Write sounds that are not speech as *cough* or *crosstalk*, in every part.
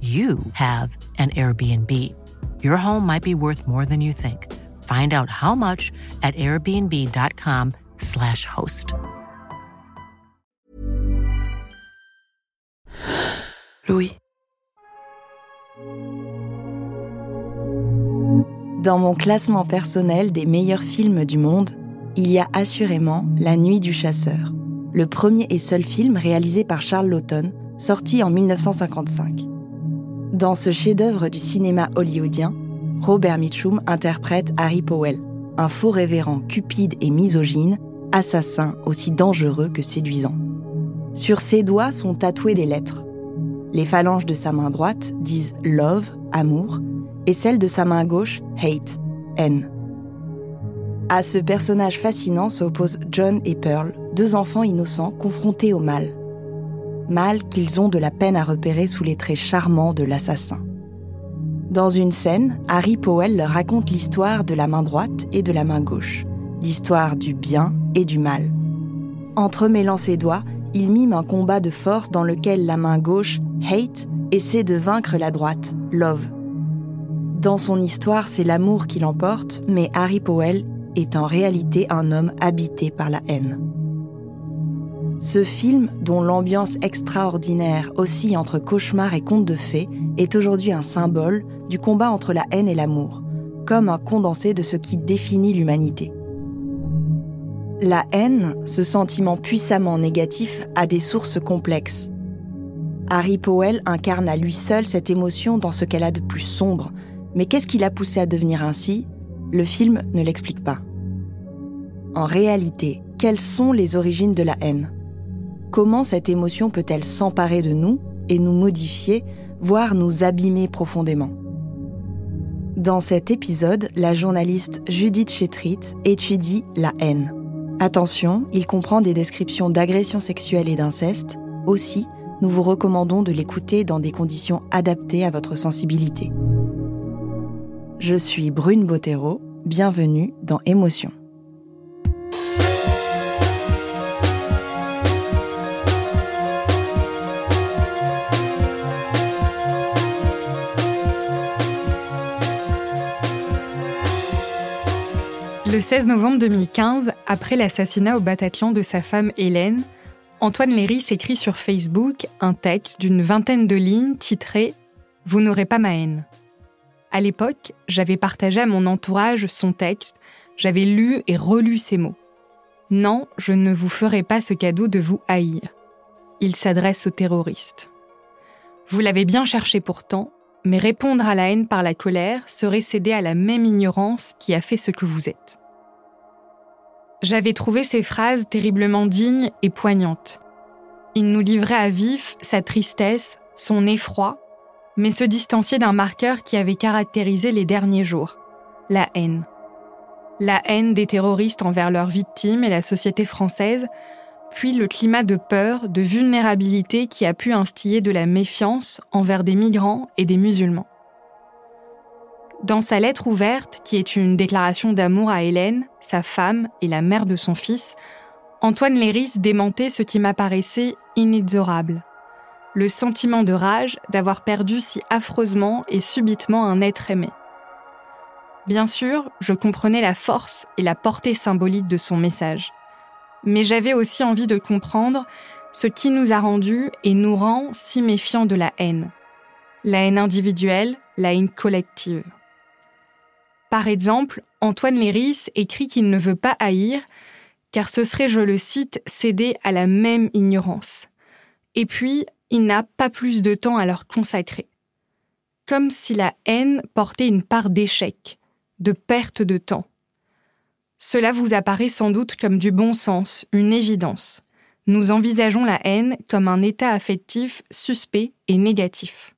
you have an Airbnb. Your home might be worth more than you think. Find out how much at airbnb.com/slash host. Louis. Dans mon classement personnel des meilleurs films du monde, il y a assurément La Nuit du Chasseur, le premier et seul film réalisé par Charles Laughton, sorti en 1955. Dans ce chef-d'œuvre du cinéma hollywoodien, Robert Mitchum interprète Harry Powell, un faux révérend cupide et misogyne, assassin aussi dangereux que séduisant. Sur ses doigts sont tatouées des lettres. Les phalanges de sa main droite disent love, amour, et celles de sa main gauche, hate, haine. À ce personnage fascinant s'opposent John et Pearl, deux enfants innocents confrontés au mal mal qu'ils ont de la peine à repérer sous les traits charmants de l'assassin. Dans une scène, Harry Powell leur raconte l'histoire de la main droite et de la main gauche, l'histoire du bien et du mal. Entremêlant ses doigts, il mime un combat de force dans lequel la main gauche, hate, essaie de vaincre la droite, love. Dans son histoire, c'est l'amour qui l'emporte, mais Harry Powell est en réalité un homme habité par la haine. Ce film, dont l'ambiance extraordinaire oscille entre cauchemar et conte de fées, est aujourd'hui un symbole du combat entre la haine et l'amour, comme un condensé de ce qui définit l'humanité. La haine, ce sentiment puissamment négatif, a des sources complexes. Harry Powell incarne à lui seul cette émotion dans ce qu'elle a de plus sombre, mais qu'est-ce qui l'a poussé à devenir ainsi? Le film ne l'explique pas. En réalité, quelles sont les origines de la haine? Comment cette émotion peut-elle s'emparer de nous et nous modifier, voire nous abîmer profondément? Dans cet épisode, la journaliste Judith Chetrit étudie la haine. Attention, il comprend des descriptions d'agressions sexuelles et d'inceste. Aussi, nous vous recommandons de l'écouter dans des conditions adaptées à votre sensibilité. Je suis Brune Bottero, bienvenue dans Émotion. 16 novembre 2015, après l'assassinat au Bataclan de sa femme Hélène, Antoine Léry s'écrit sur Facebook un texte d'une vingtaine de lignes titré Vous n'aurez pas ma haine. À l'époque, j'avais partagé à mon entourage son texte, j'avais lu et relu ces mots. Non, je ne vous ferai pas ce cadeau de vous haïr. Il s'adresse aux terroristes. Vous l'avez bien cherché pourtant, mais répondre à la haine par la colère serait céder à la même ignorance qui a fait ce que vous êtes. J'avais trouvé ces phrases terriblement dignes et poignantes. Il nous livrait à vif sa tristesse, son effroi, mais se distanciait d'un marqueur qui avait caractérisé les derniers jours, la haine. La haine des terroristes envers leurs victimes et la société française, puis le climat de peur, de vulnérabilité qui a pu instiller de la méfiance envers des migrants et des musulmans. Dans sa lettre ouverte, qui est une déclaration d'amour à Hélène, sa femme et la mère de son fils, Antoine Léris démentait ce qui m'apparaissait inexorable. Le sentiment de rage d'avoir perdu si affreusement et subitement un être aimé. Bien sûr, je comprenais la force et la portée symbolique de son message mais j'avais aussi envie de comprendre ce qui nous a rendus et nous rend si méfiants de la haine. la haine individuelle, la haine collective. Par exemple, Antoine Léris écrit qu'il ne veut pas haïr, car ce serait, je le cite, céder à la même ignorance. Et puis, il n'a pas plus de temps à leur consacrer. Comme si la haine portait une part d'échec, de perte de temps. Cela vous apparaît sans doute comme du bon sens, une évidence. Nous envisageons la haine comme un état affectif suspect et négatif.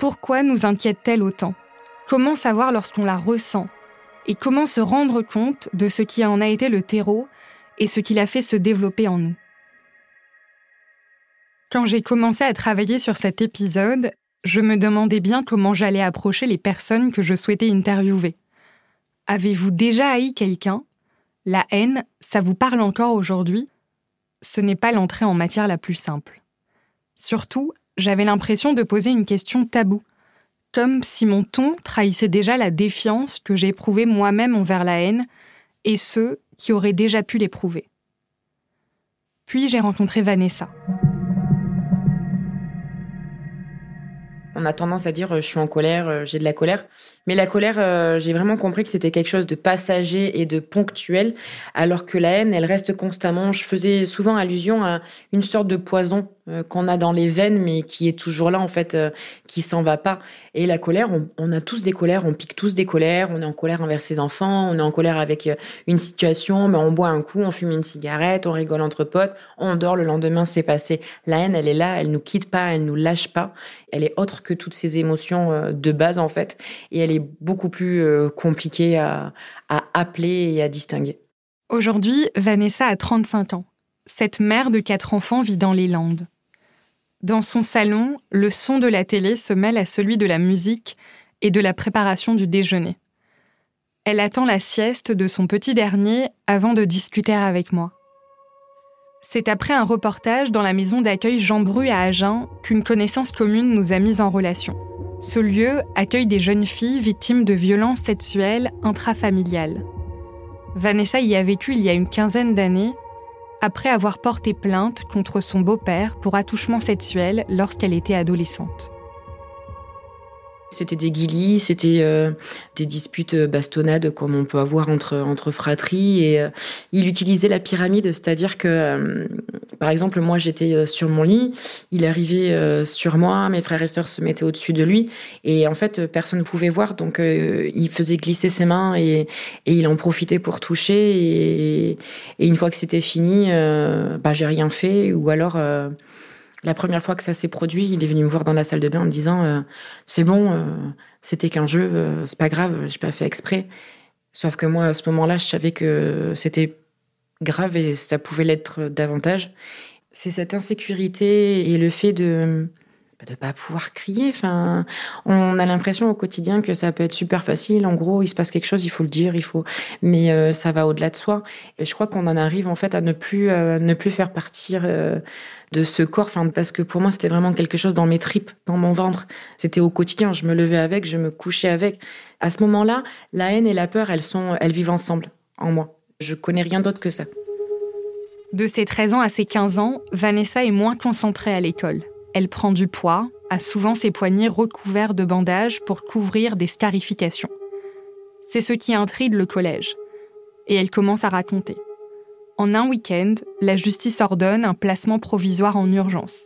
Pourquoi nous inquiète-t-elle autant? Comment savoir lorsqu'on la ressent Et comment se rendre compte de ce qui en a été le terreau et ce qui l'a fait se développer en nous Quand j'ai commencé à travailler sur cet épisode, je me demandais bien comment j'allais approcher les personnes que je souhaitais interviewer. Avez-vous déjà haï quelqu'un? La haine, ça vous parle encore aujourd'hui? Ce n'est pas l'entrée en matière la plus simple. Surtout, j'avais l'impression de poser une question taboue, comme si mon ton trahissait déjà la défiance que j'éprouvais moi-même envers la haine et ceux qui auraient déjà pu l'éprouver. Puis j'ai rencontré Vanessa. On a tendance à dire euh, je suis en colère, euh, j'ai de la colère. Mais la colère, euh, j'ai vraiment compris que c'était quelque chose de passager et de ponctuel, alors que la haine, elle reste constamment. Je faisais souvent allusion à une sorte de poison euh, qu'on a dans les veines, mais qui est toujours là, en fait, euh, qui s'en va pas. Et la colère, on, a tous des colères, on pique tous des colères, on est en colère envers ses enfants, on est en colère avec euh, une situation, mais on boit un coup, on fume une cigarette, on rigole entre potes, on dort, le lendemain, c'est passé. La haine, elle est là, elle nous quitte pas, elle nous lâche pas. Elle est autre que toutes ces émotions de base, en fait, et elle est beaucoup plus compliquée à, à appeler et à distinguer. Aujourd'hui, Vanessa a 35 ans. Cette mère de quatre enfants vit dans les Landes. Dans son salon, le son de la télé se mêle à celui de la musique et de la préparation du déjeuner. Elle attend la sieste de son petit dernier avant de discuter avec moi. C'est après un reportage dans la maison d'accueil Jean Bru à Agen qu'une connaissance commune nous a mis en relation. Ce lieu accueille des jeunes filles victimes de violences sexuelles intrafamiliales. Vanessa y a vécu il y a une quinzaine d'années après avoir porté plainte contre son beau-père pour attouchement sexuel lorsqu'elle était adolescente. C'était des guilis, c'était euh, des disputes euh, bastonnades comme on peut avoir entre entre fratries et euh, il utilisait la pyramide, c'est-à-dire que par exemple moi j'étais sur mon lit, il arrivait sur moi, mes frères et sœurs se mettaient au-dessus de lui et en fait personne ne pouvait voir donc il faisait glisser ses mains et, et il en profitait pour toucher et, et une fois que c'était fini, bah j'ai rien fait ou alors la première fois que ça s'est produit, il est venu me voir dans la salle de bain en me disant euh, C'est bon, euh, c'était qu'un jeu, euh, c'est pas grave, j'ai pas fait exprès. Sauf que moi, à ce moment-là, je savais que c'était grave et ça pouvait l'être davantage. C'est cette insécurité et le fait de de pas pouvoir crier. Enfin, on a l'impression au quotidien que ça peut être super facile. En gros, il se passe quelque chose, il faut le dire, il faut. Mais ça va au-delà de soi. Et je crois qu'on en arrive en fait à ne plus ne plus faire partir de ce corps, parce que pour moi, c'était vraiment quelque chose dans mes tripes, dans mon ventre. C'était au quotidien. Je me levais avec, je me couchais avec. À ce moment-là, la haine et la peur, elles sont, elles vivent ensemble en moi. Je connais rien d'autre que ça. De ses 13 ans à ses 15 ans, Vanessa est moins concentrée à l'école. Elle prend du poids, a souvent ses poignets recouverts de bandages pour couvrir des starifications. C'est ce qui intrigue le collège. Et elle commence à raconter. En un week-end, la justice ordonne un placement provisoire en urgence.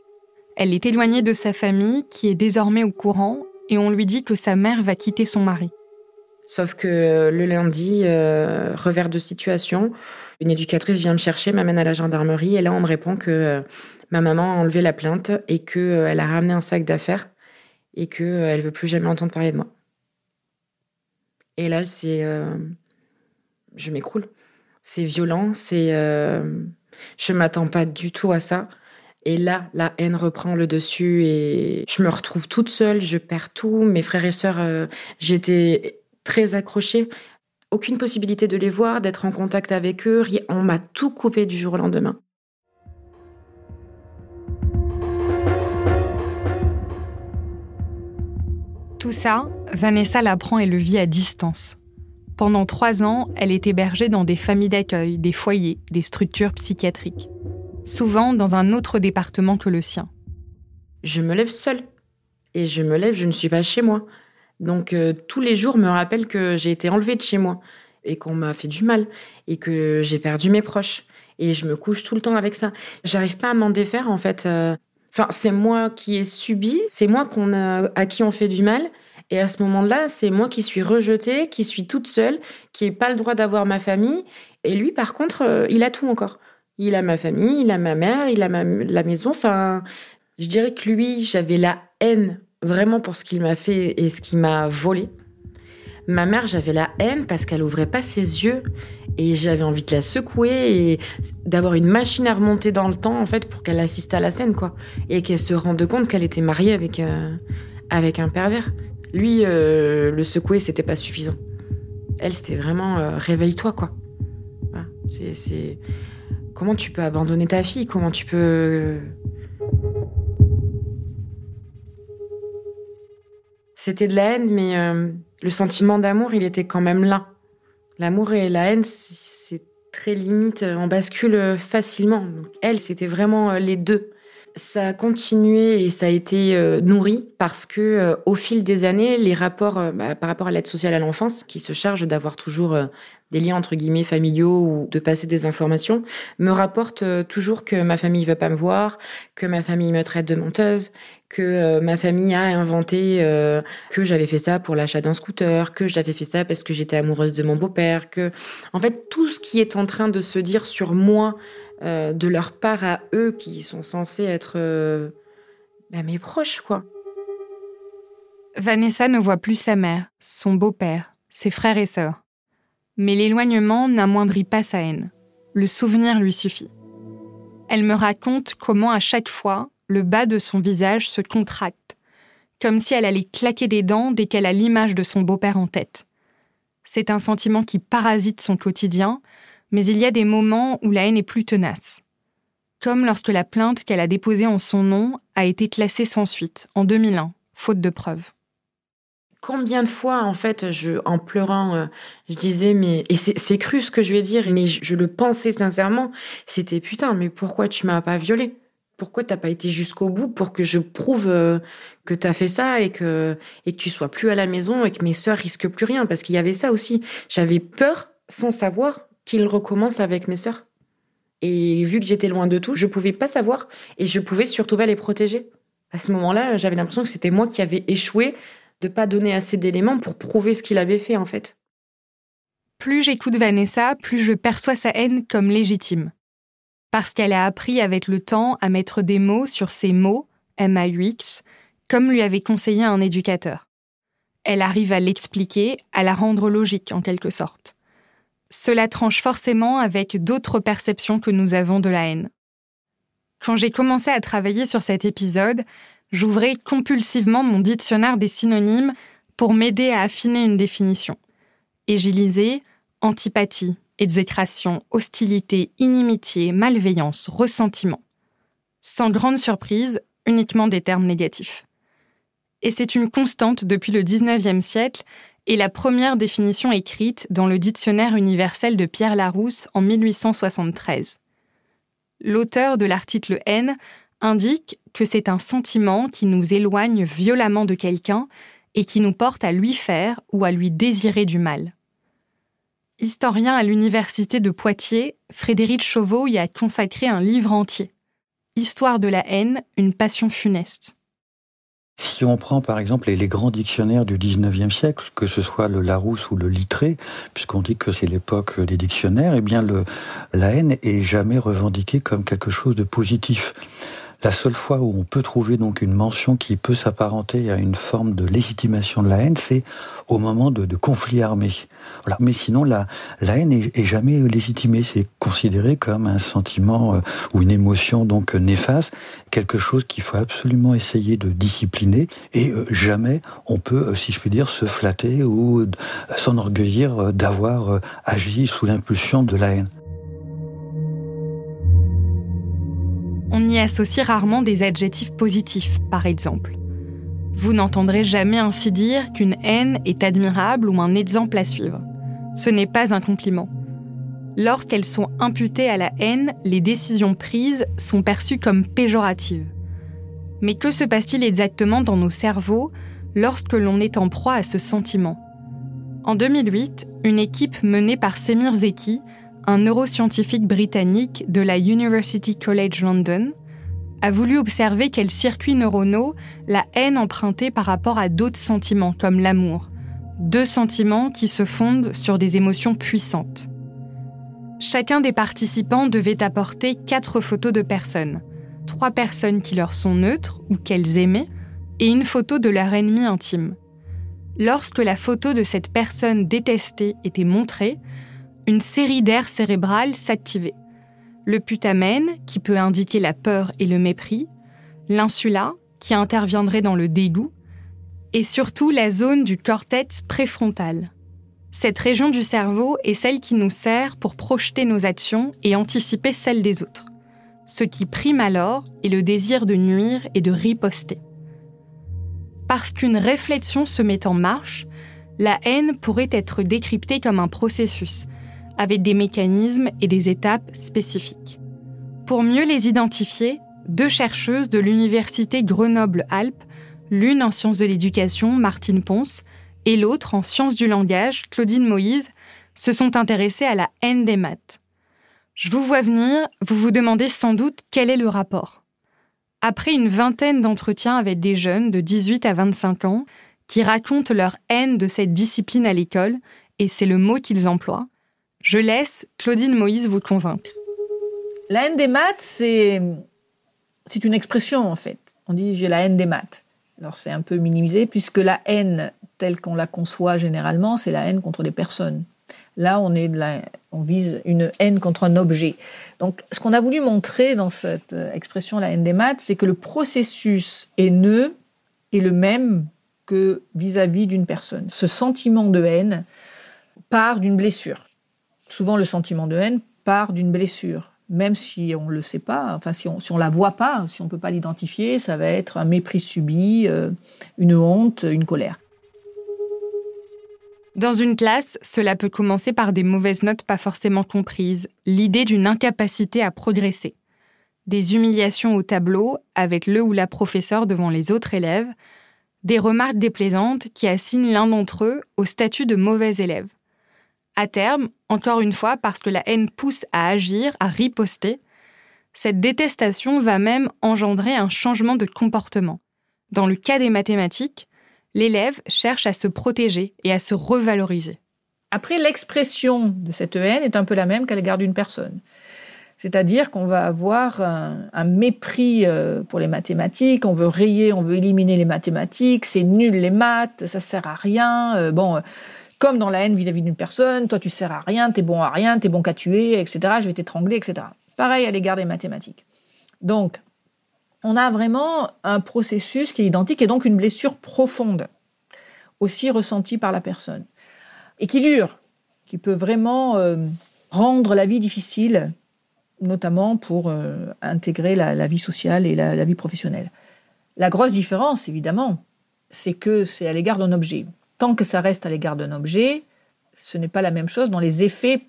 Elle est éloignée de sa famille, qui est désormais au courant, et on lui dit que sa mère va quitter son mari. Sauf que le lundi, euh, revers de situation, une éducatrice vient me chercher, m'amène à la gendarmerie, et là on me répond que euh, ma maman a enlevé la plainte et qu'elle euh, a ramené un sac d'affaires et qu'elle ne veut plus jamais entendre parler de moi. Et là, c'est... je m'écroule. C'est violent, c'est. Euh, je m'attends pas du tout à ça. Et là, la haine reprend le dessus et je me retrouve toute seule, je perds tout. Mes frères et sœurs, euh, j'étais très accrochée. Aucune possibilité de les voir, d'être en contact avec eux. On m'a tout coupé du jour au lendemain. Tout ça, Vanessa l'apprend et le vit à distance. Pendant trois ans, elle est hébergée dans des familles d'accueil, des foyers, des structures psychiatriques. Souvent dans un autre département que le sien. Je me lève seule. et je me lève, je ne suis pas chez moi. Donc euh, tous les jours me rappellent que j'ai été enlevée de chez moi et qu'on m'a fait du mal et que j'ai perdu mes proches. Et je me couche tout le temps avec ça. J'arrive pas à m'en défaire en fait. Euh. Enfin, c'est moi qui ai subi, c'est moi qu'on a, à qui on fait du mal. Et à ce moment-là, c'est moi qui suis rejetée, qui suis toute seule, qui n'ai pas le droit d'avoir ma famille. Et lui, par contre, euh, il a tout encore. Il a ma famille, il a ma mère, il a la maison. Enfin, je dirais que lui, j'avais la haine vraiment pour ce qu'il m'a fait et ce qu'il m'a volé. Ma mère, j'avais la haine parce qu'elle ouvrait pas ses yeux et j'avais envie de la secouer et d'avoir une machine à remonter dans le temps en fait pour qu'elle assiste à la scène quoi et qu'elle se rende compte qu'elle était mariée avec euh, avec un pervers. Lui, euh, le secouer, c'était pas suffisant. Elle, c'était vraiment euh, réveille-toi quoi. c'est comment tu peux abandonner ta fille? Comment tu peux C'était de la haine, mais euh, le sentiment d'amour, il était quand même là. L'amour et la haine, c'est très limite, euh, on bascule euh, facilement. elle, c'était vraiment les deux. Ça a continué et ça a été nourri parce que au fil des années, les rapports bah, par rapport à l'aide sociale à l'enfance, qui se charge d'avoir toujours des liens entre guillemets familiaux ou de passer des informations, me rapportent toujours que ma famille veut pas me voir, que ma famille me traite de menteuse, que euh, ma famille a inventé euh, que j'avais fait ça pour l'achat d'un scooter, que j'avais fait ça parce que j'étais amoureuse de mon beau-père, que en fait tout ce qui est en train de se dire sur moi euh, de leur part à eux qui sont censés être bah, mes proches quoi. Vanessa ne voit plus sa mère, son beau-père, ses frères et sœurs. Mais l'éloignement n'amoindrit pas sa haine. Le souvenir lui suffit. Elle me raconte comment à chaque fois, le bas de son visage se contracte, comme si elle allait claquer des dents dès qu'elle a l'image de son beau-père en tête. C'est un sentiment qui parasite son quotidien, mais il y a des moments où la haine est plus tenace. Comme lorsque la plainte qu'elle a déposée en son nom a été classée sans suite, en 2001, faute de preuves. Combien de fois, en fait, je, en pleurant, euh, je disais, mais, et c'est cru ce que je vais dire, mais je, le pensais sincèrement, c'était putain, mais pourquoi tu m'as pas violée? Pourquoi t'as pas été jusqu'au bout pour que je prouve euh, que t'as fait ça et que et que tu sois plus à la maison et que mes sœurs risquent plus rien? Parce qu'il y avait ça aussi. J'avais peur sans savoir qu'il recommence avec mes sœurs. Et vu que j'étais loin de tout, je pouvais pas savoir et je pouvais surtout pas les protéger. À ce moment-là, j'avais l'impression que c'était moi qui avais échoué de pas donner assez d'éléments pour prouver ce qu'il avait fait en fait. Plus j'écoute Vanessa, plus je perçois sa haine comme légitime parce qu'elle a appris avec le temps à mettre des mots sur ces mots, M-A-U-X, comme lui avait conseillé un éducateur. Elle arrive à l'expliquer, à la rendre logique en quelque sorte. Cela tranche forcément avec d'autres perceptions que nous avons de la haine. Quand j'ai commencé à travailler sur cet épisode, j'ouvrais compulsivement mon dictionnaire des synonymes pour m'aider à affiner une définition. Et j'y lisais antipathie, exécration, hostilité, inimitié, malveillance, ressentiment. Sans grande surprise, uniquement des termes négatifs. Et c'est une constante depuis le XIXe siècle et la première définition écrite dans le Dictionnaire universel de Pierre Larousse en 1873. L'auteur de l'article N indique que c'est un sentiment qui nous éloigne violemment de quelqu'un et qui nous porte à lui faire ou à lui désirer du mal. Historien à l'université de Poitiers, Frédéric Chauveau y a consacré un livre entier. Histoire de la haine, une passion funeste. Si on prend par exemple les, grands dictionnaires du 19e siècle, que ce soit le Larousse ou le Littré, puisqu'on dit que c'est l'époque des dictionnaires, eh bien la haine est jamais revendiquée comme quelque chose de positif. La seule fois où on peut trouver donc une mention qui peut s'apparenter à une forme de légitimation de la haine, c'est au moment de, conflits armés. Mais sinon, la, la haine est, jamais légitimée. C'est considéré comme un sentiment euh, ou une émotion donc néfaste, quelque chose qu'il faut absolument essayer de discipliner. Et euh, jamais on peut, euh, si je puis dire, se flatter ou s'enorgueillir d'avoir agi sous l'impulsion de la haine. On y associe rarement des adjectifs positifs, par exemple. Vous n'entendrez jamais ainsi dire qu'une haine est admirable ou un exemple à suivre. Ce n'est pas un compliment. Lorsqu'elles sont imputées à la haine, les décisions prises sont perçues comme péjoratives. Mais que se passe-t-il exactement dans nos cerveaux lorsque l'on est en proie à ce sentiment? En 2008, une équipe menée par Semir Zeki, un neuroscientifique britannique de la University College London, a voulu observer quels circuits neuronaux la haine empruntait par rapport à d'autres sentiments comme l'amour, deux sentiments qui se fondent sur des émotions puissantes. Chacun des participants devait apporter quatre photos de personnes, trois personnes qui leur sont neutres ou qu'elles aimaient, et une photo de leur ennemi intime. Lorsque la photo de cette personne détestée était montrée, une série d'aires cérébrales s'activait. Le putamen, qui peut indiquer la peur et le mépris, l'insula, qui interviendrait dans le dégoût, et surtout la zone du cortex préfrontal. Cette région du cerveau est celle qui nous sert pour projeter nos actions et anticiper celles des autres. Ce qui prime alors est le désir de nuire et de riposter. Parce qu'une réflexion se met en marche, la haine pourrait être décryptée comme un processus, avec des mécanismes et des étapes spécifiques. Pour mieux les identifier, deux chercheuses de l'université Grenoble-Alpes, l'une en sciences de l'éducation, Martine Ponce, et l'autre en sciences du langage, Claudine Moïse, se sont intéressées à la haine des maths. Je vous vois venir, vous vous demandez sans doute quel est le rapport. Après une vingtaine d'entretiens avec des jeunes de 18 à 25 ans qui racontent leur haine de cette discipline à l'école, et c'est le mot qu'ils emploient, je laisse Claudine Moïse vous convaincre. La haine des maths, c'est, c'est une expression en fait. On dit j'ai la haine des maths. Alors c'est un peu minimisé puisque la haine telle qu'on la conçoit généralement, c'est la haine contre les personnes. Là, on, on vise une haine contre un objet. Donc, ce qu'on a voulu montrer dans cette euh, expression, la haine des maths, c'est que le processus haineux est le même que vis-à-vis d'une personne. Ce sentiment de haine part d'une blessure. Souvent, le sentiment de haine part d'une blessure. Même si on ne le sait pas, enfin si on si on la voit pas, si on peut pas l'identifier, ça va être un mépris subi, euh, une honte, une colère. Dans une classe, cela peut commencer par des mauvaises notes pas forcément comprises, l'idée d'une incapacité à progresser. Des humiliations au tableau avec le ou la professeur devant les autres élèves, des remarques déplaisantes qui assignent l'un d'entre eux au statut de mauvais élève. À terme, encore une fois, parce que la haine pousse à agir, à riposter, cette détestation va même engendrer un changement de comportement. Dans le cas des mathématiques, l'élève cherche à se protéger et à se revaloriser. Après, l'expression de cette haine est un peu la même qu'à l'égard d'une personne. C'est-à-dire qu'on va avoir un, mépris euh, pour les mathématiques, on veut rayer, on veut éliminer les mathématiques, c'est nul les maths, ça sert à rien. Euh, bon, comme dans la haine vis-à-vis d'une personne, toi tu sers à rien, t'es bon à rien, t'es bon qu'à tuer, etc. Je vais t'étrangler, etc. Pareil à l'égard des mathématiques. Donc, on a vraiment un processus qui est identique et donc une blessure profonde, aussi ressentie par la personne, et qui dure, qui peut vraiment euh, rendre la vie difficile, notamment pour euh, intégrer la, vie sociale et la, vie professionnelle. La grosse différence, évidemment, c'est que c'est à l'égard d'un objet. Tant que ça reste à l'égard d'un objet, ce n'est pas la même chose dans les effets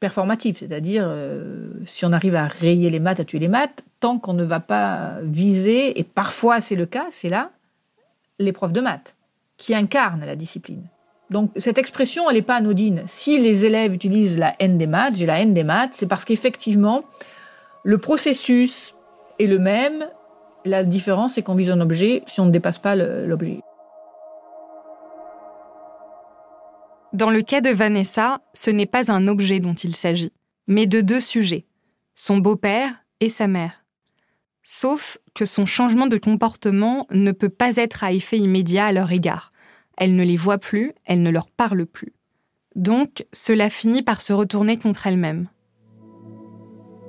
performatifs, c'est-à-dire euh, si on arrive à rayer les maths, à tuer les maths, tant qu'on ne va pas viser, et parfois c'est le cas, c'est là, l'épreuve de maths, qui incarne la discipline. Donc cette expression, elle n'est pas anodine. Si les élèves utilisent la haine des maths, j'ai la haine des maths, c'est parce qu'effectivement, le processus est le même. La différence, c'est qu'on vise un objet si on ne dépasse pas l'objet. Dans le cas de Vanessa, ce n'est pas un objet dont il s'agit, mais de deux sujets, son beau-père et sa mère. Sauf que son changement de comportement ne peut pas être à effet immédiat à leur égard. Elle ne les voit plus, elle ne leur parle plus. Donc, cela finit par se retourner contre elle-même.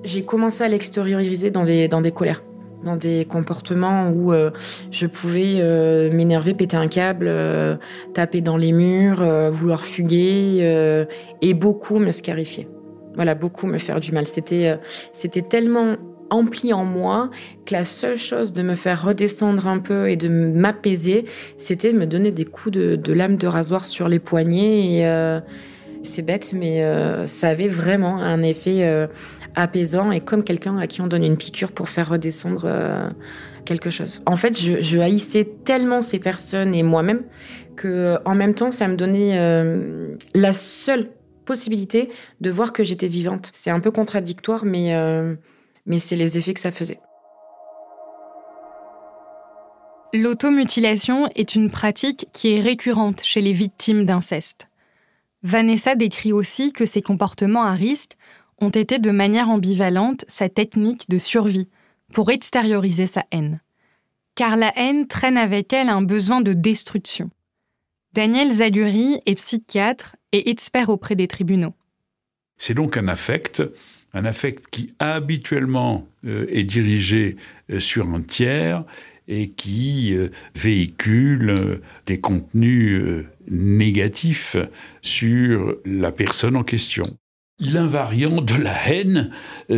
J'ai commencé à l'extérioriser dans des, dans des colères dans des comportements où euh, je pouvais euh, m'énerver, péter un câble, euh, taper dans les murs, vouloir fuguer et beaucoup me scarifier. Voilà, beaucoup me faire du mal. C'était c'était tellement empli en moi que la seule chose de me faire redescendre un peu et de m'apaiser, c'était de me donner des coups de, de, lame de rasoir sur les poignets. Et c'est bête, mais ça avait vraiment un effet apaisant et comme quelqu'un à qui on donne une piqûre pour faire redescendre euh, quelque chose. En fait, je, haïssais tellement ces personnes et moi-même que, en même temps, ça me donnait euh, la seule possibilité de voir que j'étais vivante. C'est un peu contradictoire, mais, euh, mais c'est les effets que ça faisait. L'automutilation est une pratique qui est récurrente chez les victimes d'inceste. Vanessa décrit aussi que ces comportements à risque ont été de manière ambivalente sa technique de survie pour extérioriser sa haine. Car la haine traîne avec elle un besoin de destruction. Daniel Zaguri est psychiatre et expert auprès des tribunaux. C'est donc un affect, un affect qui habituellement euh, est dirigé euh, sur un tiers et qui euh, véhicule des contenus négatifs sur la personne en question. L'invariant de la haine,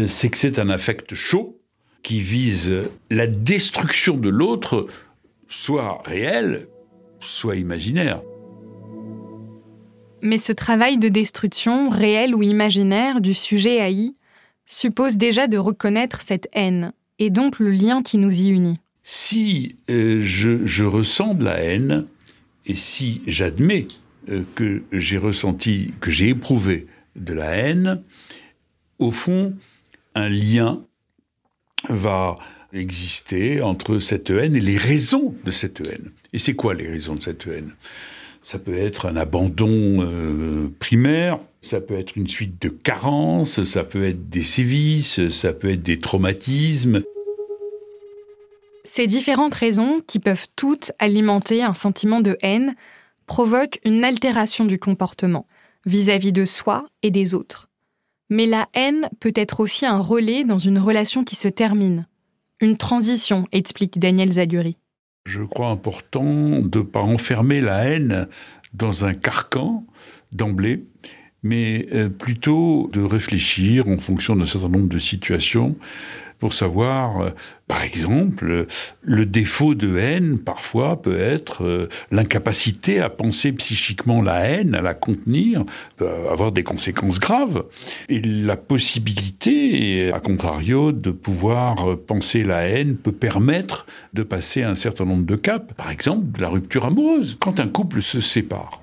c'est que c'est un affect chaud qui vise la destruction de l'autre, soit réelle, soit imaginaire. Mais ce travail de destruction, réel ou imaginaire, du sujet haï, suppose déjà de reconnaître cette haine, et donc le lien qui nous y unit. Si euh, je, ressens de la haine, et si j'admets euh, que j'ai ressenti, que j'ai éprouvé de la haine, au fond, un lien va exister entre cette haine et les raisons de cette haine. Et c'est quoi les raisons de cette haine? Ça peut être un abandon euh, primaire, ça peut être une suite de carences, ça peut être des sévices, ça peut être des traumatismes. Ces différentes raisons, qui peuvent toutes alimenter un sentiment de haine, provoquent une altération du comportement vis-à-vis de soi et des autres. Mais la haine peut être aussi un relais dans une relation qui se termine. Une transition, explique Daniel Zaguri. Je crois important de ne pas enfermer la haine dans un carcan d'emblée, mais euh, plutôt de réfléchir en fonction d'un certain nombre de situations pour savoir, euh, par exemple, le défaut de haine, parfois, peut être euh, l'incapacité à penser psychiquement la haine, à la contenir, peut avoir des conséquences graves. Et la possibilité, à contrario, de pouvoir penser la haine peut permettre de passer un certain nombre de caps. Par exemple, de la rupture amoureuse. Quand un couple se sépare,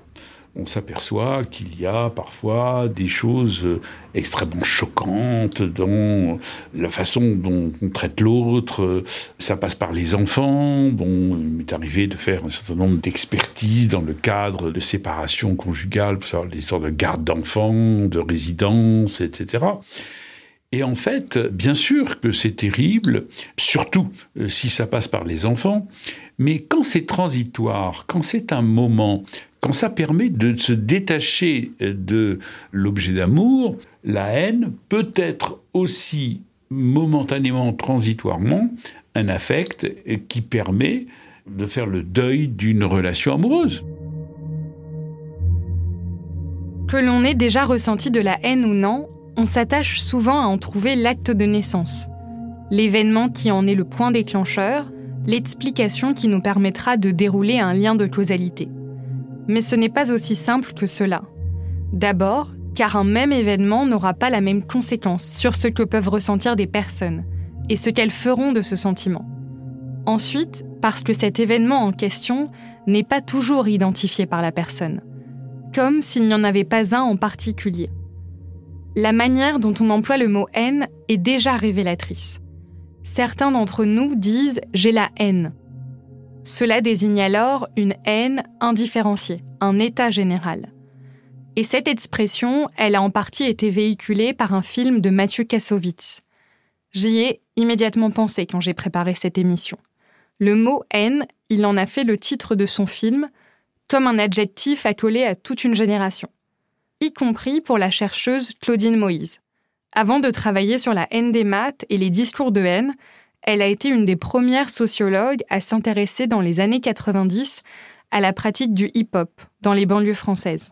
on s'aperçoit qu'il y a parfois des choses extrêmement choquantes dans la façon dont on traite l'autre. Ça passe par les enfants. Bon, il m'est arrivé de faire un certain nombre d'expertises dans le cadre de séparation conjugale, les histoires de garde d'enfants, de résidence, etc. Et en fait, bien sûr que c'est terrible, surtout euh, si ça passe par les enfants, mais quand c'est transitoire, quand c'est un moment, quand ça permet de se détacher euh, de l'objet d'amour, la haine peut être aussi momentanément, transitoirement, un affect euh, qui permet de faire le deuil d'une relation amoureuse. Que l'on ait déjà ressenti de la haine ou non, on s'attache souvent à en trouver l'acte de naissance, l'événement qui en est le point déclencheur, l'explication qui nous permettra de dérouler un lien de causalité. Mais ce n'est pas aussi simple que cela. D'abord, car un même événement n'aura pas la même conséquence sur ce que peuvent ressentir des personnes et ce qu'elles feront de ce sentiment. Ensuite, parce que cet événement en question n'est pas toujours identifié par la personne, comme s'il n'y en avait pas un en particulier. La manière dont on emploie le mot haine est déjà révélatrice. Certains d'entre nous disent j'ai la haine cela désigne alors une haine indifférenciée, un état général. Et cette expression, elle a en partie été véhiculée par un film de Mathieu Kassovitz. J'y ai immédiatement pensé quand j'ai préparé cette émission. Le mot haine, il en a fait le titre de son film, comme un adjectif accolé à toute une génération, y compris pour la chercheuse Claudine Moïse. Avant de travailler sur la haine des maths et les discours de haine, elle a été une des premières sociologues à s'intéresser dans les années 90 à la pratique du hip-hop dans les banlieues françaises.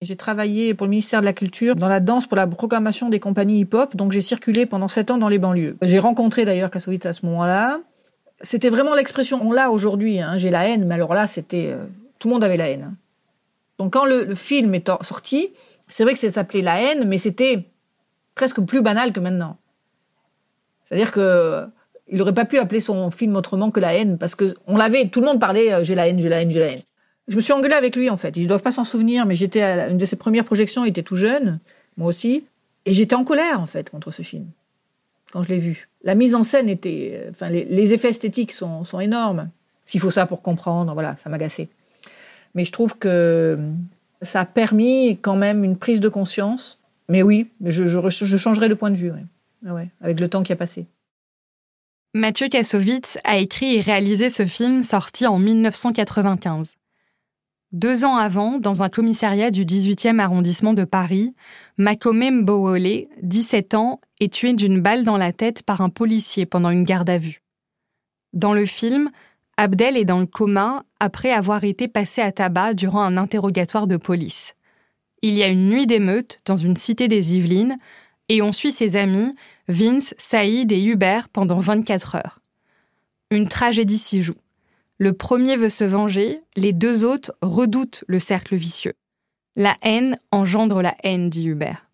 J'ai travaillé pour le ministère de la Culture dans la danse pour la programmation des compagnies hip-hop, donc j'ai circulé pendant sept ans dans les banlieues. J'ai rencontré d'ailleurs Kassovitz à ce moment-là. C'était vraiment l'expression, on l'a aujourd'hui, hein, j'ai la haine, mais alors là, c'était... Euh, tout le monde avait la haine. Donc quand le, le film est sorti, c'est vrai que ça s'appelait La haine, mais c'était presque plus banal que maintenant. C'est-à-dire que Il n'aurait pas pu appeler son film autrement que La haine, parce que on l'avait, tout le monde parlait euh, j'ai la haine, j'ai la haine, j'ai la haine. Je me suis engueulée avec lui en fait. Ils ne doivent pas s'en souvenir, mais j'étais à une de ses premières projections. Il était tout jeune, moi aussi, et j'étais en colère en fait contre ce film quand je l'ai vu. La mise en scène était, euh, enfin les, effets esthétiques sont, énormes. S'il faut ça pour comprendre, voilà, ça m'agaçait. Mais je trouve que ça a permis quand même une prise de conscience. Mais oui, je, je, changerai de point de vue, avec le temps qui a passé. Mathieu Kassovitz a écrit et réalisé ce film sorti en 1995. Deux ans avant, dans un commissariat du 18e arrondissement de Paris, Makome Mbowole, 17 ans, est tué d'une balle dans la tête par un policier pendant une garde à vue. Dans le film, Abdel est dans le coma après avoir été passé à tabac durant un interrogatoire de police. Il y a une nuit d'émeute dans une cité des Yvelines et on suit ses amis, Vince, Saïd et Hubert, pendant 24 heures. Une tragédie s'y joue. Le premier veut se venger, les deux autres redoutent le cercle vicieux. La haine engendre la haine, dit Hubert.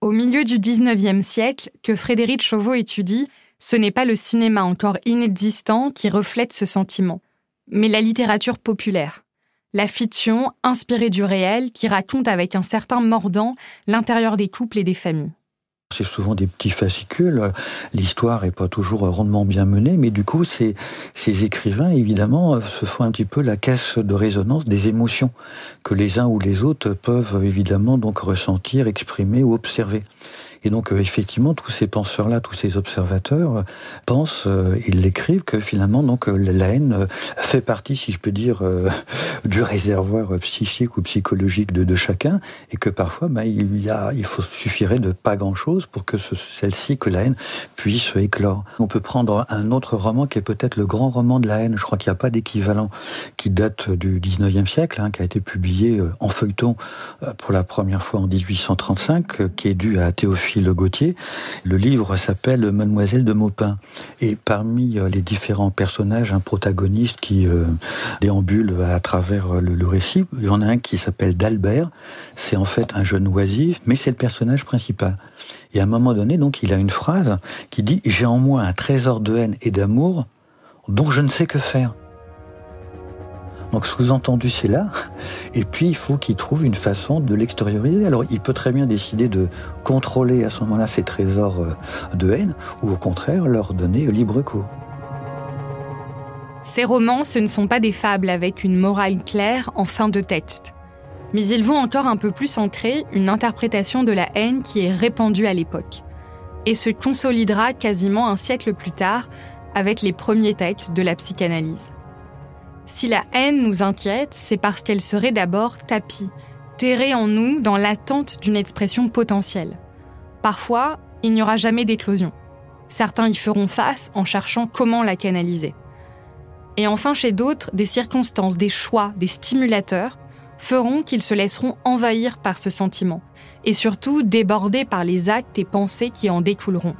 Au milieu du XIXe siècle, que Frédéric Chauveau étudie, ce n'est pas le cinéma encore inexistant qui reflète ce sentiment, mais la littérature populaire. La fiction inspirée du réel qui raconte avec un certain mordant l'intérieur des couples et des familles. C'est souvent des petits fascicules. L'histoire est pas toujours rondement bien menée, mais du coup, ces, ces écrivains, évidemment, se font un petit peu la caisse de résonance des émotions que les uns ou les autres peuvent évidemment donc ressentir, exprimer ou observer. Et donc, euh, effectivement, tous ces penseurs-là, tous ces observateurs euh, pensent, euh, ils l'écrivent, que finalement, donc, la haine fait partie, si je peux dire, *laughs* du réservoir psychique ou psychologique de, de chacun, et que parfois, bah, il y a, il faut suffirait de pas grand-chose pour que celle-ci, que la haine, puisse éclore. On peut prendre un autre roman qui est peut-être le grand roman de la haine. Je crois qu'il n'y a pas d'équivalent qui date du 19e siècle, hein, qui a été publié en feuilleton pour la première fois en 1835, qui est dû à Théophile le Gauthier. Le livre s'appelle Mademoiselle de Maupin. Et parmi euh, les différents personnages, un protagoniste qui euh, déambule à travers euh, le, récit, il y en a un qui s'appelle d'Albert. C'est en fait un jeune oisif, mais c'est le personnage principal. Et à un moment donné, donc, il a une phrase qui dit J'ai en moi un trésor de haine et d'amour dont je ne sais que faire. Donc sous-entendu, c'est là. Et puis, il faut qu'il trouve une façon de l'extérioriser. Alors, il peut très bien décider de contrôler à ce moment-là ses trésors euh, de haine, ou au contraire, leur donner libre cours. Ces romans, ce ne sont pas des fables avec une morale claire en fin de texte. Mais ils vont encore un peu plus ancrer une interprétation de la haine qui est répandue à l'époque, et se consolidera quasiment un siècle plus tard avec les premiers textes de la psychanalyse. Si la haine nous inquiète, c'est parce qu'elle serait d'abord tapie, terrée en nous dans l'attente d'une expression potentielle. Parfois, il n'y aura jamais d'éclosion. Certains y feront face en cherchant comment la canaliser. Et enfin, chez d'autres, des circonstances, des choix, des stimulateurs feront qu'ils se laisseront envahir par ce sentiment, et surtout déborder par les actes et pensées qui en découleront.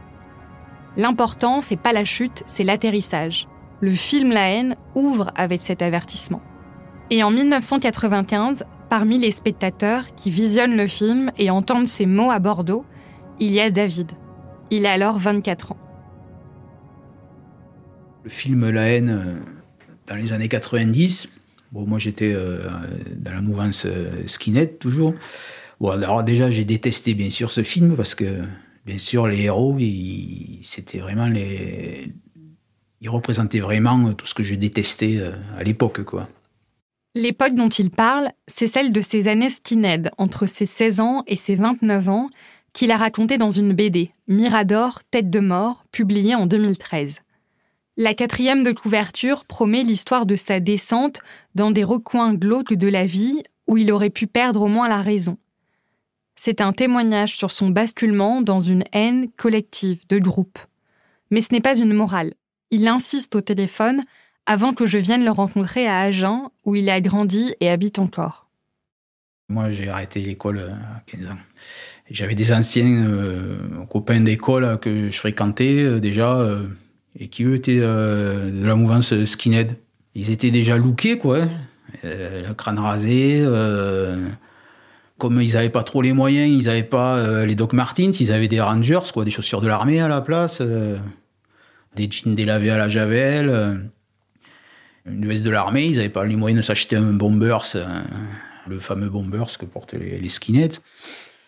L'important, c'est pas la chute, c'est l'atterrissage le film La haine ouvre avec cet avertissement. Et en 1995, parmi les spectateurs qui visionnent le film et entendent ces mots à Bordeaux, il y a David. Il a alors 24 ans. Le film La haine, euh, dans les années 90, bon, moi j'étais euh, dans la mouvance euh, skinhead toujours. Bon, alors déjà j'ai détesté bien sûr ce film parce que bien sûr les héros, c'était vraiment les, il représentait vraiment tout ce que je détestais euh, à l'époque. L'époque dont il parle, c'est celle de ses années skinhead, entre ses 16 ans et ses 29 ans, qu'il a raconté dans une BD, Mirador, Tête de mort, publiée en 2013. La quatrième de couverture promet l'histoire de sa descente dans des recoins glauques de la vie où il aurait pu perdre au moins la raison. C'est un témoignage sur son basculement dans une haine collective de groupe. Mais ce n'est pas une morale il insiste au téléphone avant que je vienne le rencontrer à Agen, où il a grandi et habite encore. Moi, j'ai arrêté l'école à 15 ans. J'avais des anciens euh, copains d'école que je fréquentais euh, déjà, euh, et qui eux étaient de la mouvance skinhead. Ils étaient déjà lookés, quoi. le crâne rasé. comme ils n'avaient pas trop les moyens, ils n'avaient pas les Doc Martens, ils avaient des Rangers, quoi, des chaussures de l'armée à la place. Des jeans délavés à la javel, euh, une veste de l'armée. Ils n'avaient pas les moyens de s'acheter un bombers, euh, le fameux bombers que portent les, les skinheads.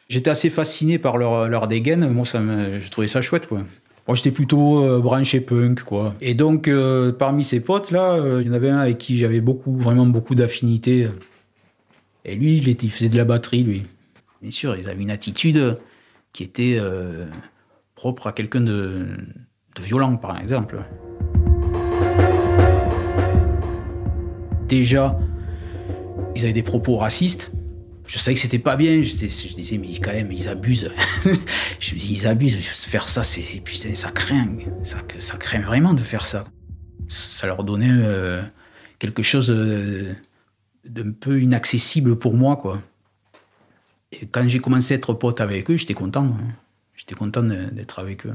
J'étais assez fasciné par leur, leur dégaine. Moi, ça je trouvais ça chouette, quoi. Moi, j'étais plutôt euh, branché punk, quoi. Et donc, parmi ces potes-là, il y en avait un avec qui j'avais beaucoup, vraiment beaucoup d'affinités. Et lui, il, faisait de la batterie, lui. Bien sûr, ils avaient une attitude qui était propre à quelqu'un de, de violent, par exemple. Déjà, ils avaient des propos racistes. Je savais que c'était pas bien. Je disais, mais quand même, ils abusent. *laughs* je me dis, ils abusent. Faire ça, c'est putain, ça craint. Ça, craint vraiment de faire ça. Ça leur donnait euh, quelque chose euh, d'un peu inaccessible pour moi, quoi. Et quand j'ai commencé à être pote avec eux, j'étais content. J'étais content d'être avec eux.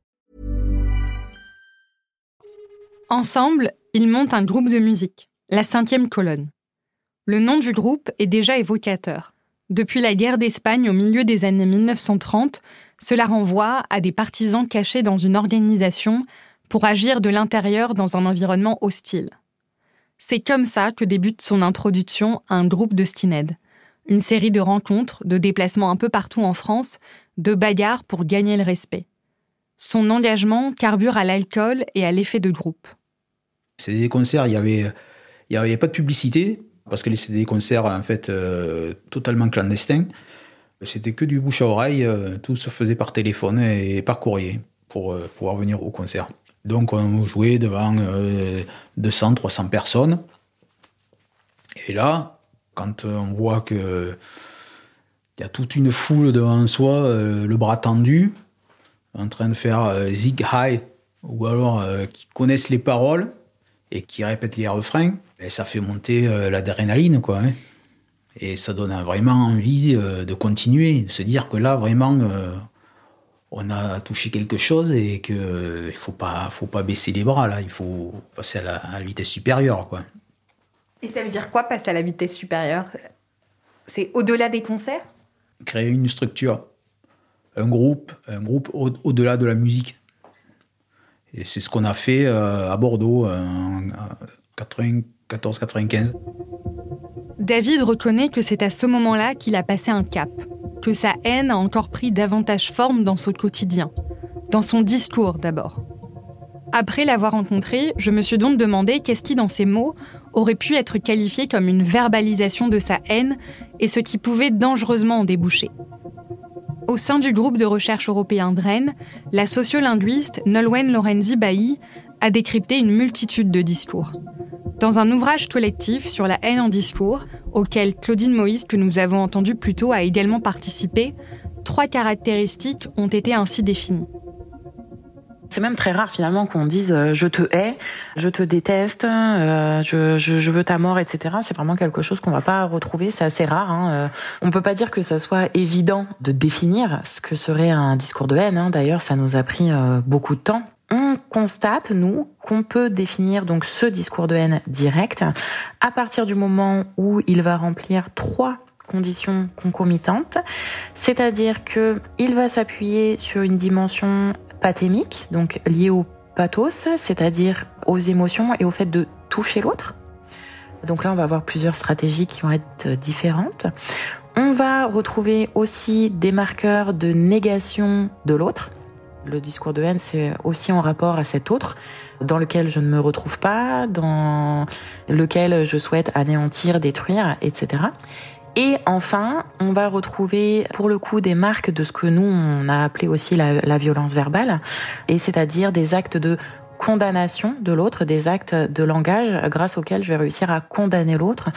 Ensemble, ils montent un groupe de musique, la cinquième colonne. Le nom du groupe est déjà évocateur. Depuis la guerre d'Espagne au milieu des années 1930, cela renvoie à des partisans cachés dans une organisation pour agir de l'intérieur dans un environnement hostile. C'est comme ça que débute son introduction à un groupe de skinheads. Une série de rencontres, de déplacements un peu partout en France, de bagarres pour gagner le respect. Son engagement carbure à l'alcool et à l'effet de groupe. C'était des concerts, il y avait, il y avait pas de publicité parce que c'était des concerts en fait euh, totalement clandestins. C'était que du bouche à oreille, euh, tout se faisait par téléphone et par courrier pour euh, pouvoir venir au concert. Donc on jouait devant euh, 200, 300 personnes. Et là, quand on voit que il y a toute une foule devant soi, le bras tendu, en train de faire zig high, ou alors qui connaissent les paroles et qui répètent les refrains, ben, ça fait monter euh, l'adrénaline, quoi. hein. Et ça donne vraiment envie euh, de continuer, de se dire que là, vraiment, euh, on a touché quelque chose et qu'il ne faut pas, faut pas baisser les bras, là. Il faut passer à la, à la vitesse supérieure, quoi. Et ça veut dire quoi, passer à la vitesse supérieure? C'est au-delà des concerts? Créer une structure, un groupe, un groupe au- au-delà de la musique. Et c'est ce qu'on a fait euh, à Bordeaux euh, en 94-95. David reconnaît que c'est à ce moment-là qu'il a passé un cap, que sa haine a encore pris davantage forme dans son quotidien, dans son discours d'abord. Après l'avoir rencontré, je me suis donc demandé qu'est-ce qui, dans ces mots, aurait pu être qualifié comme une verbalisation de sa haine et ce qui pouvait dangereusement en déboucher. Au sein du groupe de recherche européen DREN, la sociolinguiste Nolwenn Lorenzi Bailly a décrypté une multitude de discours. Dans un ouvrage collectif sur la haine en discours, auquel Claudine Moïse, que nous avons entendu plus tôt, a également participé, trois caractéristiques ont été ainsi définies. C'est même très rare finalement qu'on dise euh, je te hais, je te déteste, euh, je, veux ta mort, etc. C'est vraiment quelque chose qu'on va pas retrouver. C'est assez rare. Hein. Euh, On peut pas dire que ça soit évident de définir ce que serait un discours de haine. Hein. D'ailleurs, ça nous a pris beaucoup de temps. On constate, nous, qu'on peut définir donc ce discours de haine direct à partir du moment où il va remplir trois conditions concomitantes, c'est-à-dire que il va s'appuyer sur une dimension pathémique, donc liée au pathos, c'est-à-dire aux émotions et au fait de toucher l'autre. Donc là, on va avoir plusieurs stratégies qui vont être différentes. On va retrouver aussi des marqueurs de négation de l'autre. Le discours de haine, c'est aussi en rapport à cet autre dans lequel je ne me retrouve pas, dans lequel je souhaite anéantir, détruire, etc. Et enfin, on va retrouver pour le coup des marques de ce que nous on a appelé aussi la, violence verbale, et c'est-à-dire des actes de condamnation de l'autre, des actes de langage grâce auxquels je vais réussir à condamner l'autre,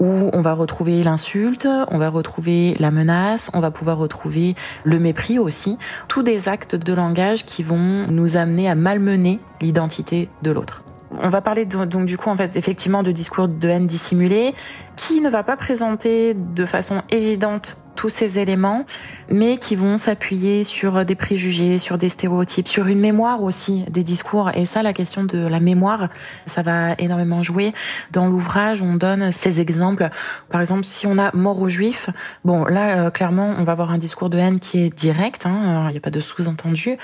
où on va retrouver l'insulte, on va retrouver la menace, on va pouvoir retrouver le mépris aussi, tous des actes de langage qui vont nous amener à malmener l'identité de l'autre. On va parler donc du coup en fait effectivement de discours de haine dissimulé qui ne va pas présenter de façon évidente tous ces éléments, mais qui vont s'appuyer sur des préjugés, sur des stéréotypes, sur une mémoire aussi des discours. Et ça, la question de la mémoire, ça va énormément jouer. Dans l'ouvrage, on donne ces exemples. Par exemple, si on a mort aux juifs, bon, là, euh, clairement, on va avoir un discours de haine qui est direct, hein, il n'y a pas de sous-entendu.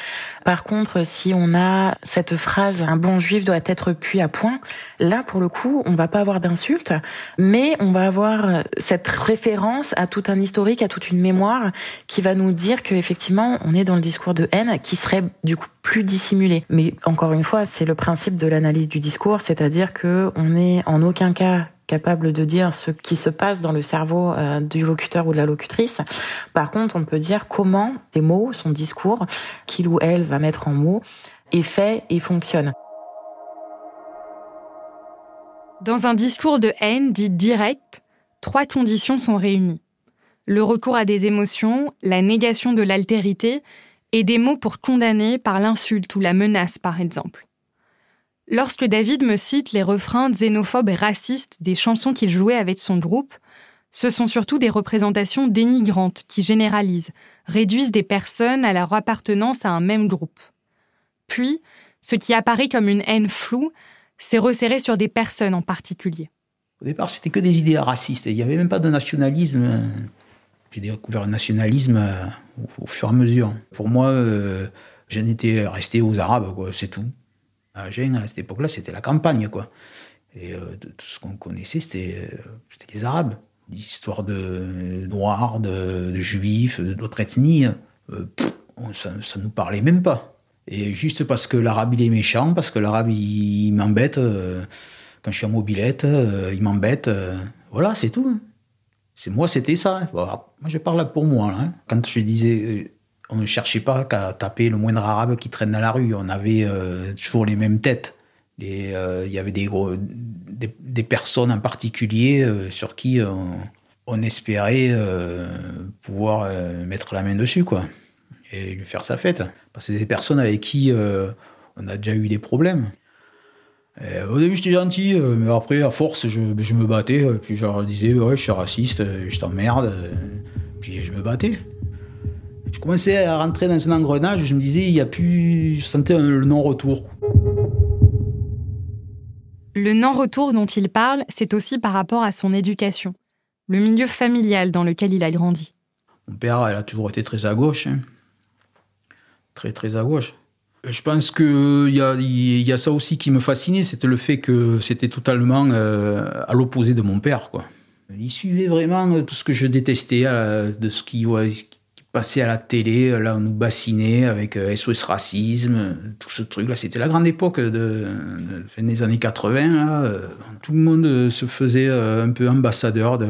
Par contre, si on a cette phrase, un bon juif doit être cuit à point, là, pour le coup, on va pas avoir d'insulte, mais on va avoir cette référence à tout un historique à toute une mémoire qui va nous dire qu'effectivement, on est dans le discours de haine qui serait du coup plus dissimulé. Mais encore une fois, c'est le principe de l'analyse du discours, c'est-à-dire que on n'est en aucun cas capable de dire ce qui se passe dans le cerveau euh, du locuteur ou de la locutrice. Par contre, on peut dire comment des mots, son discours, qu'il ou elle va mettre en mots, est fait et fonctionne. Dans un discours de haine dit direct, trois conditions sont réunies le recours à des émotions, la négation de l'altérité et des mots pour condamner par l'insulte ou la menace, par exemple. Lorsque David me cite les refrains xénophobes et racistes des chansons qu'il jouait avec son groupe, ce sont surtout des représentations dénigrantes qui généralisent, réduisent des personnes à leur appartenance à un même groupe. Puis, ce qui apparaît comme une haine floue, s'est resserré sur des personnes en particulier. Au départ, c'était que des idées racistes. Il n'y avait même pas de nationalisme. J'ai découvert le nationalisme euh, au, fur et à mesure. Pour moi, euh, j'en étais resté aux Arabes, c'est tout. À Gênes, à cette époque-là, c'était la campagne, quoi. Et euh, tout ce qu'on connaissait, c'était les Arabes. L'histoire de Noirs, de, Juifs, d'autres ethnies, ça, ça nous parlait même pas. Et juste parce que l'arabe il est méchant, parce que l'arabe il, m'embête, quand je suis en mobilette, il m'embête, voilà, c'est tout. Hein. C'est moi, c'était ça. moi, je parle pour moi. Hein. Quand je disais, euh, on ne cherchait pas qu'à taper le moindre arabe qui traîne dans la rue. On avait euh, toujours les mêmes têtes. Euh, il y avait des, gros, des, personnes en particulier sur qui on, espérait pouvoir mettre la main dessus, quoi, et lui faire sa fête. Parce que c'est des personnes avec qui on a déjà eu des problèmes. Euh, au début, j'étais gentil, euh, mais après, à force, je, me battais. Euh, puis je leur disais, ouais, je suis raciste, je t'emmerde. Puis je me battais. Je commençais à rentrer dans un engrenage, je me disais, il n'y a plus. Je sentais le non-retour. Le non-retour dont il parle, c'est aussi par rapport à son éducation, le milieu familial dans lequel il a grandi. Mon père, elle a toujours été très à gauche. Hein. Très, très à gauche. Je pense qu'il y a, y a ça aussi qui me fascinait, c'était le fait que c'était totalement euh, à l'opposé de mon père. Quoi. Il suivait vraiment tout ce que je détestais euh, de ce qui, passait à la télé. Là, on nous bassinait avec SOS euh, Racisme, tout ce truc-là. C'était la grande époque de, fin des années 80. Tout le monde se faisait un peu ambassadeur de,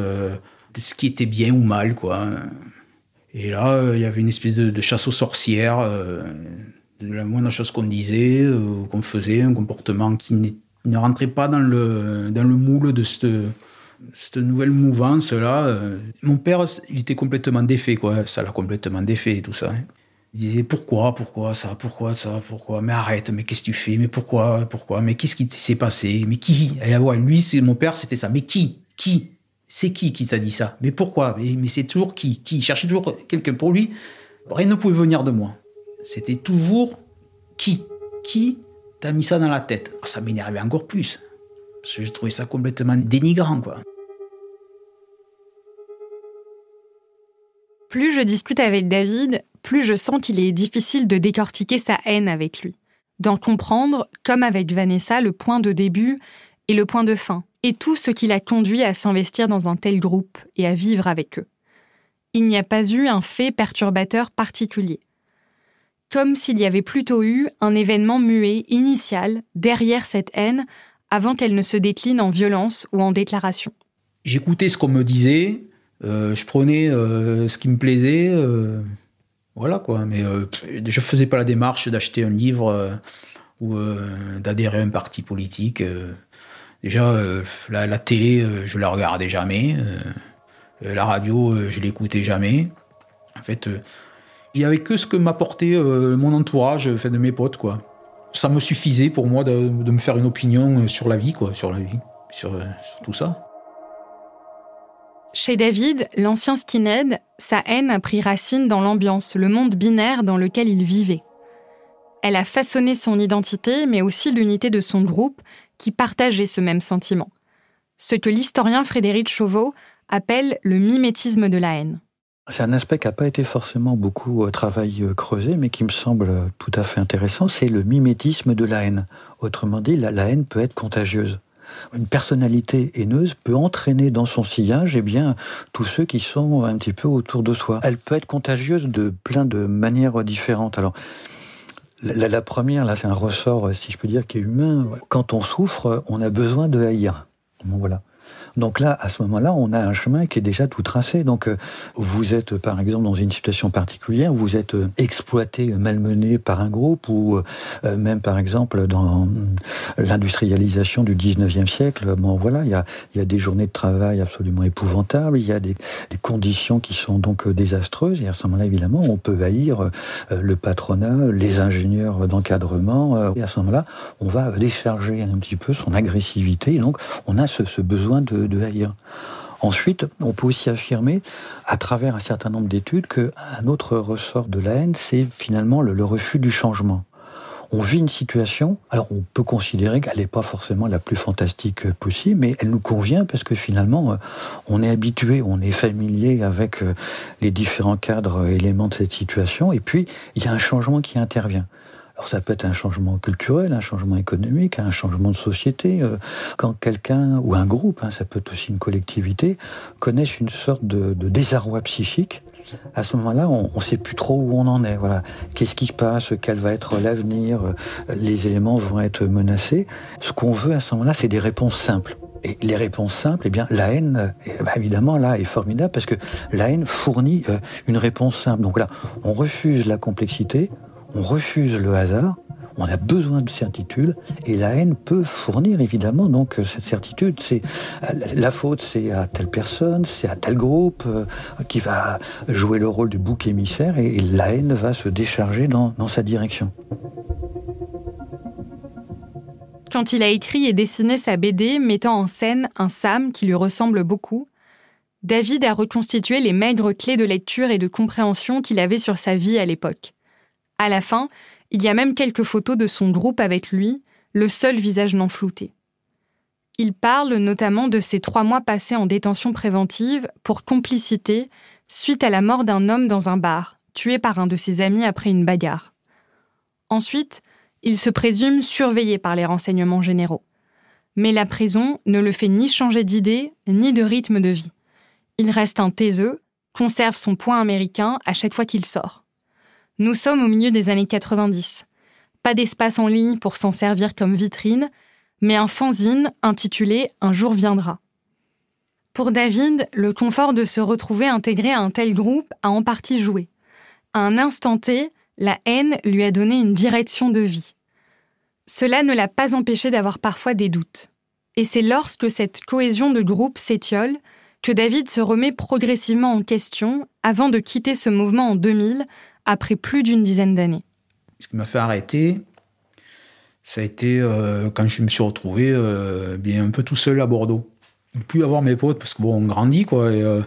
ce qui était bien ou mal. Quoi. Et là, il y avait une espèce de, chasse aux sorcières la moindre chose qu'on disait, euh, qu'on faisait, un comportement qui ne rentrait pas dans le, dans le moule de cette, cette nouvelle mouvance-là. Euh. Mon père, il était complètement défait, quoi. Ça l'a complètement défait, tout ça. Hein. Il disait pourquoi, pourquoi ça, pourquoi ça, pourquoi, mais arrête, mais qu'est-ce que tu fais, mais pourquoi, pourquoi, mais qu'est-ce qui s'est passé, mais qui? Et ouais, Lui, c'est mon père, c'était ça, mais qui, qui, c'est qui qui t'a dit ça, mais pourquoi, mais, mais c'est toujours qui, qui, il cherchait toujours quelqu'un pour lui. Rien ne pouvait venir de moi c'était toujours qui? Qui t'a mis ça dans la tête? Ah, Ça m'énervait encore plus. Parce que je trouvais ça complètement dénigrant, quoi. Plus je discute avec David, plus je sens qu'il est difficile de décortiquer sa haine avec lui, d'en comprendre, comme avec Vanessa, le point de début et le point de fin, et tout ce qui l'a conduit à s'investir dans un tel groupe et à vivre avec eux. Il n'y a pas eu un fait perturbateur particulier comme s'il y avait plutôt eu un événement muet initial derrière cette haine avant qu'elle ne se décline en violence ou en déclaration. J'écoutais ce qu'on me disait, euh, je prenais euh, ce qui me plaisait, euh, voilà quoi, mais je faisais pas la démarche d'acheter un livre ou d'adhérer à un parti politique. déjà, la, télé, je la regardais jamais. la radio, je l'écoutais jamais. En fait, il n'y avait que ce que m'apportait mon entourage, fait de mes potes, quoi. Ça me suffisait pour moi de, me faire une opinion sur la vie, quoi, sur la vie, sur tout ça. Chez David, l'ancien skinhead, sa haine a pris racine dans l'ambiance, le monde binaire dans lequel il vivait. Elle a façonné son identité, mais aussi l'unité de son groupe, qui partageait ce même sentiment. Ce que l'historien Frédéric Chauveau appelle le mimétisme de la haine. C'est un aspect qui n'a pas été forcément beaucoup euh, travaillé, euh, creusé, mais qui me semble tout à fait intéressant, c'est le mimétisme de la haine. Autrement dit, la haine peut être contagieuse une personnalité haineuse peut entraîner dans son sillage eh bien, tous ceux qui sont un petit peu autour de soi. Elle peut être contagieuse de plein de manières différentes. Alors, la, première, là, c'est un ressort, si je peux dire, qui est humain. Quand on souffre, on a besoin de haïr. voilà. Donc là, à ce moment-là, on a un chemin qui est déjà tout tracé. Donc euh, vous êtes, par exemple, dans une situation particulière, vous êtes euh, exploité, malmené par un groupe, ou euh, même, par exemple, dans l'industrialisation du 19e siècle, bon voilà, il y a, des journées de travail absolument épouvantables, il y a des, conditions qui sont donc désastreuses, et à ce moment-là, évidemment, on peut haïr le patronat, les ingénieurs d'encadrement, et à ce moment-là, on va décharger un petit peu son agressivité, et donc on a ce besoin de, de haïr. Ensuite, on peut aussi affirmer, à travers un certain nombre d'études, qu'un autre ressort de la haine, c'est finalement le, refus du changement. On vit une situation, alors on peut considérer qu'elle n'est pas forcément la plus fantastique possible, mais elle nous convient parce que finalement, euh, on est habitué, on est familier avec euh, les différents cadres, éléments de cette situation, et puis il y a un changement qui intervient. Alors ça peut être un changement culturel, un changement économique, un changement de société. Euh, quand quelqu'un ou un groupe, hein, ça peut être aussi une collectivité, connaissent une sorte de, désarroi psychique, à ce moment-là, on ne sait plus trop où on en est. Voilà, qu'est-ce qui se passe, quel va être l'avenir, les éléments vont être menacés. Ce qu'on veut à ce moment-là, c'est des réponses simples. Et les réponses simples, eh bien, la haine, eh ben, évidemment, là, est formidable parce que la haine fournit euh, une réponse simple. Donc là, on refuse la complexité, on refuse le hasard, on a besoin de certitude et la haine peut fournir évidemment donc euh, cette certitude. C'est euh, la faute, c'est à telle personne, c'est à tel groupe euh, qui va jouer le rôle du bouc émissaire et, la haine va se décharger dans, dans sa direction. Quand il a écrit et dessiné sa BD mettant en scène un Sam qui lui ressemble beaucoup, David a reconstitué les maigres clés de lecture et de compréhension qu'il avait sur sa vie à l'époque. À la fin, il y a même quelques photos de son groupe avec lui, le seul visage non flouté. Il parle notamment de ses trois mois passés en détention préventive pour complicité suite à la mort d'un homme dans un bar, tué par un de ses amis après une bagarre. Ensuite, il se présume surveillé par les renseignements généraux. Mais la prison ne le fait ni changer d'idée ni de rythme de vie. Il reste un taiseux, conserve son point américain à chaque fois qu'il sort. Nous sommes au milieu des années 90. Pas d'espace en ligne pour s'en servir comme vitrine, mais un fanzine intitulé Un jour viendra. Pour David, le confort de se retrouver intégré à un tel groupe a en partie joué. À un instant T, la haine lui a donné une direction de vie. Cela ne l'a pas empêché d'avoir parfois des doutes. Et c'est lorsque cette cohésion de groupe s'étiole que David se remet progressivement en question avant de quitter ce mouvement en 2000 après plus d'une dizaine d'années. Ce qui m'a fait arrêter, ça a été euh, quand je me suis retrouvé euh, bien un peu tout seul à Bordeaux. Ne plus avoir mes potes parce que bon, on grandit quoi. Et, euh,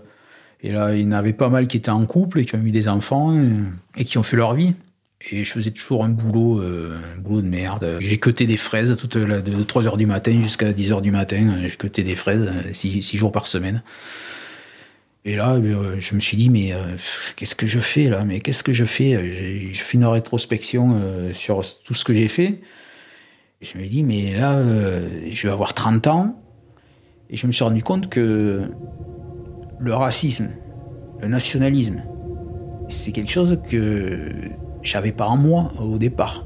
là, il y en avait pas mal qui étaient en couple et qui ont eu des enfants et, qui ont fait leur vie. Et je faisais toujours un boulot, un boulot de merde. J'ai cuté des fraises toute de 3h du matin jusqu'à 10h du matin. J'ai cuté des fraises 6 jours par semaine. Et là, euh, je me suis dit, mais euh, qu'est-ce que je fais là? Mais qu'est-ce que je fais? Je fais une rétrospection euh, sur tout ce que j'ai fait. Je me dis, mais là, je vais avoir 30 ans. Et je me suis rendu compte que le racisme, le nationalisme, c'est quelque chose que j'avais pas en moi au départ.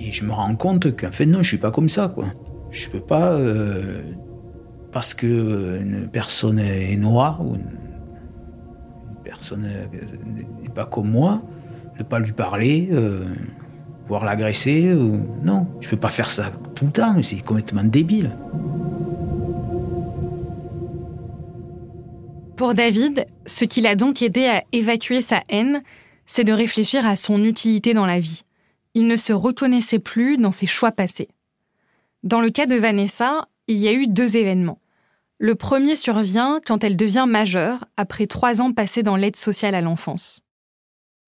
Et je me rends compte qu'en fait, non, je suis pas comme ça, quoi. Je peux pas, parce que une personne est noire ou personne n'est pas comme moi, ne pas lui parler, euh, voire l'agresser. Ou... Non, je peux pas faire ça tout le temps, c'est complètement débile. Pour David, ce qui l'a donc aidé à évacuer sa haine, c'est de réfléchir à son utilité dans la vie. Il ne se reconnaissait plus dans ses choix passés. Dans le cas de Vanessa, il y a eu deux événements. Le premier survient quand elle devient majeure, après trois ans passés dans l'aide sociale à l'enfance.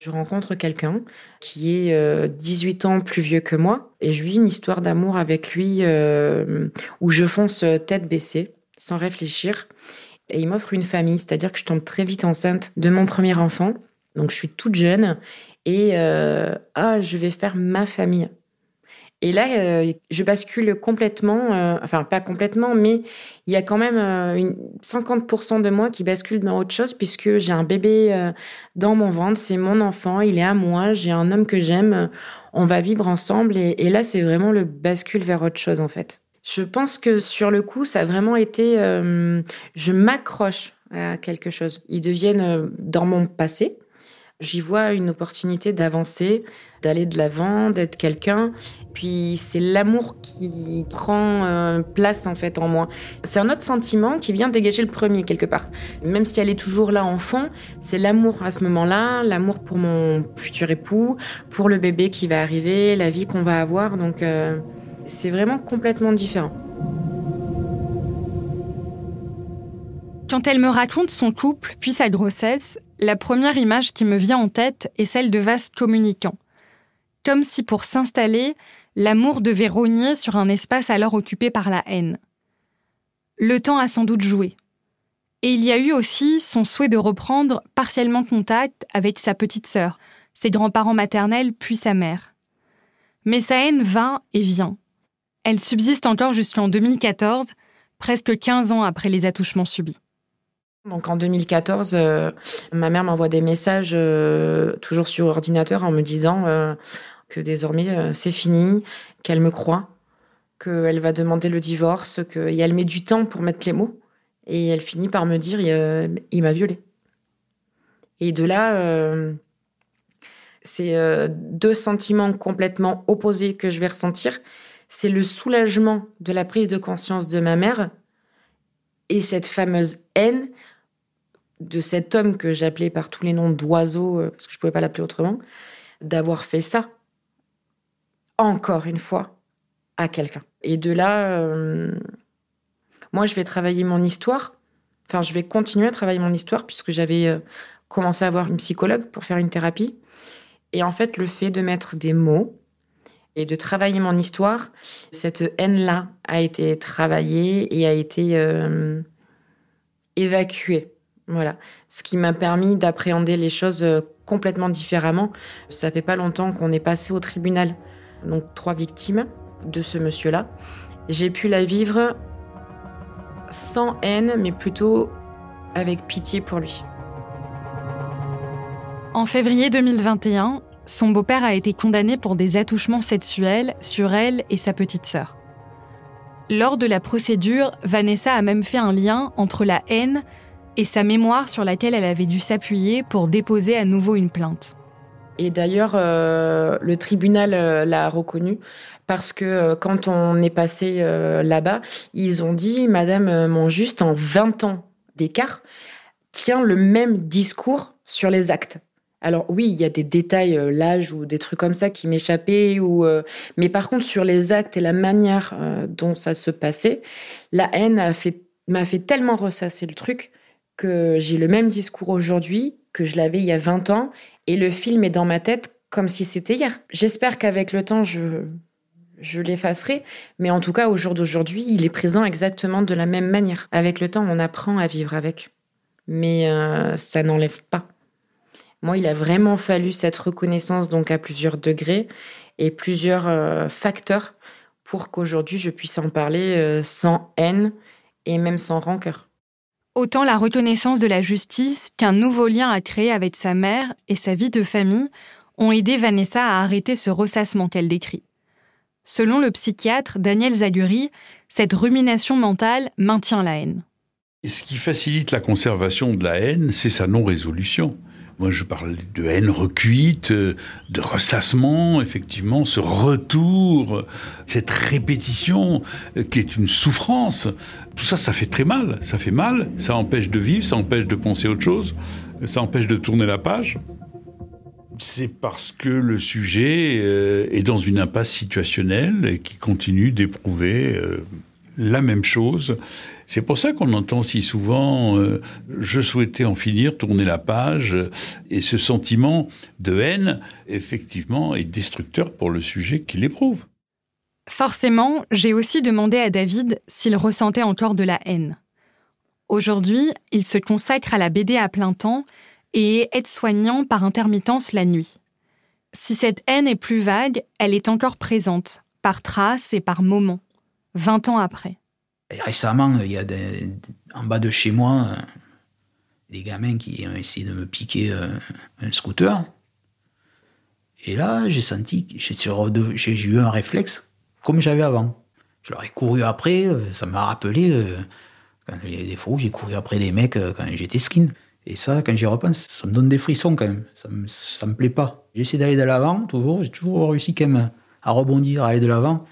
Je rencontre quelqu'un qui est 18 euh, ans plus vieux que moi et je vis une histoire d'amour avec lui euh, où je fonce tête baissée, sans réfléchir. Et il m'offre une famille, c'est-à-dire que je tombe très vite enceinte de mon premier enfant. Donc je suis toute jeune et euh, ah, je vais faire ma famille. Et là, euh, je bascule complètement, euh, enfin pas complètement, mais il y a quand même une 50% de moi qui bascule dans autre chose puisque j'ai un bébé dans mon ventre, c'est mon enfant, il est à moi, j'ai un homme que j'aime, on va vivre ensemble et, et là c'est vraiment le bascule vers autre chose en fait. Je pense que sur le coup, ça a vraiment été, je m'accroche à quelque chose. Ils deviennent dans mon passé, J'y vois une opportunité d'avancer, d'aller de l'avant, d'être quelqu'un. Puis c'est l'amour qui prend euh, place en fait en moi. C'est un autre sentiment qui vient dégager le premier quelque part. Même si elle est toujours là en fond, c'est l'amour à ce moment-là, l'amour pour mon futur époux, pour le bébé qui va arriver, la vie qu'on va avoir. Donc euh, c'est vraiment complètement différent. Quand elle me raconte son couple puis sa grossesse, la première image qui me vient en tête est celle de vases communicants. Comme si pour s'installer, l'amour devait rogner sur un espace alors occupé par la haine. Le temps a sans doute joué. Et il y a eu aussi son souhait de reprendre partiellement contact avec sa petite sœur, ses grands-parents maternels puis sa mère. Mais sa haine va et vient. Elle subsiste encore jusqu'en 2014, presque 15 ans après les attouchements subis. Donc en 2014, euh, ma mère m'envoie des messages euh, toujours sur ordinateur en me disant euh, que désormais c'est fini, qu'elle me croit, qu'elle va demander le divorce, qu'elle met du temps pour mettre les mots. Et elle finit par me dire il m'a violée. Et de là, c'est deux sentiments complètement opposés que je vais ressentir. C'est le soulagement de la prise de conscience de ma mère et cette fameuse haine de cet homme que j'appelais par tous les noms d'oiseau, euh, parce que je ne pouvais pas l'appeler autrement, d'avoir fait ça, encore une fois, à quelqu'un. Et de là, euh, moi, je vais travailler mon histoire. Enfin, je vais continuer à travailler mon histoire, puisque j'avais euh, commencé à avoir une psychologue pour faire une thérapie. Et en fait, le fait de mettre des mots et de travailler mon histoire, cette haine-là a été travaillée et a été évacuée voilà, ce qui m'a permis d'appréhender les choses euh, complètement différemment. Ça fait pas longtemps qu'on est passé au tribunal, donc trois victimes de ce monsieur-là. J'ai pu la vivre sans haine, mais plutôt avec pitié pour lui. En février 2021, son beau-père a été condamné pour des attouchements sexuels sur elle et sa petite sœur. Lors de la procédure, Vanessa a même fait un lien entre la haine et sa mémoire sur laquelle elle avait dû s'appuyer pour déposer à nouveau une plainte. Et d'ailleurs, euh, le tribunal euh, l'a reconnu parce que euh, quand on est passé là-bas, ils ont dit, Madame Montjuste, en 20 ans d'écart, tient le même discours sur les actes. Alors oui, il y a des détails, l'âge ou des trucs comme ça qui m'échappaient, ou mais par contre sur les actes et la manière dont ça se passait, la haine m'a fait tellement ressasser le truc que j'ai le même discours aujourd'hui que je l'avais il y a 20 ans et le film est dans ma tête comme si c'était hier. J'espère qu'avec le temps, je, l'effacerai, mais en tout cas, au jour d'aujourd'hui, il est présent exactement de la même manière. Avec le temps, on apprend à vivre avec. Mais euh, ça n'enlève pas. Moi, il a vraiment fallu cette reconnaissance, donc à plusieurs degrés et plusieurs euh, facteurs pour qu'aujourd'hui je puisse en parler euh, sans haine et même sans rancœur. Autant la reconnaissance de la justice qu'un nouveau lien à créer avec sa mère et sa vie de famille ont aidé Vanessa à arrêter ce ressassement qu'elle décrit. Selon le psychiatre Daniel Zaguri, cette rumination mentale maintient la haine. ce qui facilite la conservation de la haine, c'est sa non-résolution. Moi, je parle de haine recuite, de ressassement, effectivement, ce retour, cette répétition euh, qui est une souffrance. Tout ça, ça fait très mal. Ça fait mal, ça empêche de vivre, ça empêche de penser autre chose, ça empêche de tourner la page. C'est parce que le sujet euh, est dans une impasse situationnelle et qui continue d'éprouver euh, la même chose. C'est pour ça qu'on entend si souvent euh, je souhaitais en finir, tourner la page, et ce sentiment de haine, effectivement, est destructeur pour le sujet qu'il éprouve. Forcément, j'ai aussi demandé à David s'il ressentait encore de la haine. Aujourd'hui, il se consacre à la BD à plein temps et est aide-soignant par intermittence la nuit. Si cette haine est plus vague, elle est encore présente, par traces et par moments, 20 ans après. récemment, il y a en bas de chez moi des gamins qui ont essayé de me piquer euh, un, scooter. Et là, j'ai senti, j'ai eu un réflexe comme j'avais avant. Je leur ai couru après, euh, ça m'a rappelé, euh, quand il y a des fois j'ai couru après des mecs quand j'étais skin. Et ça, quand j'y repense, ça me donne des frissons quand même. Ça me, ça me plaît pas. J'essaie d'aller de l'avant, toujours. J'ai toujours réussi quand même à rebondir, à aller de l'avant.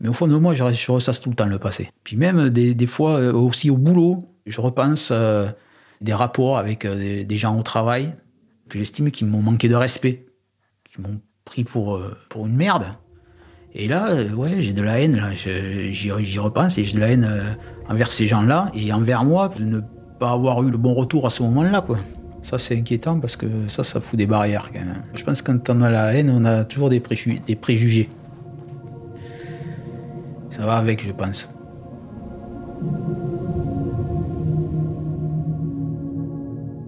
Mais au fond de moi, je, ressasse tout le temps le passé. Puis même des, fois euh, aussi au boulot, je repense euh, des rapports avec euh, des, gens au travail que j'estime qu'ils m'ont manqué de respect, qui m'ont pris pour, pour une merde. Et là, ouais, j'ai de la haine. J'y repense et j'ai de la haine envers ces gens-là et envers moi de ne pas avoir eu le bon retour à ce moment-là. Ça, c'est inquiétant parce que ça, ça fout des barrières quand même. Je pense que quand on a la haine, on a toujours des préjugés. Ça va avec, je pense.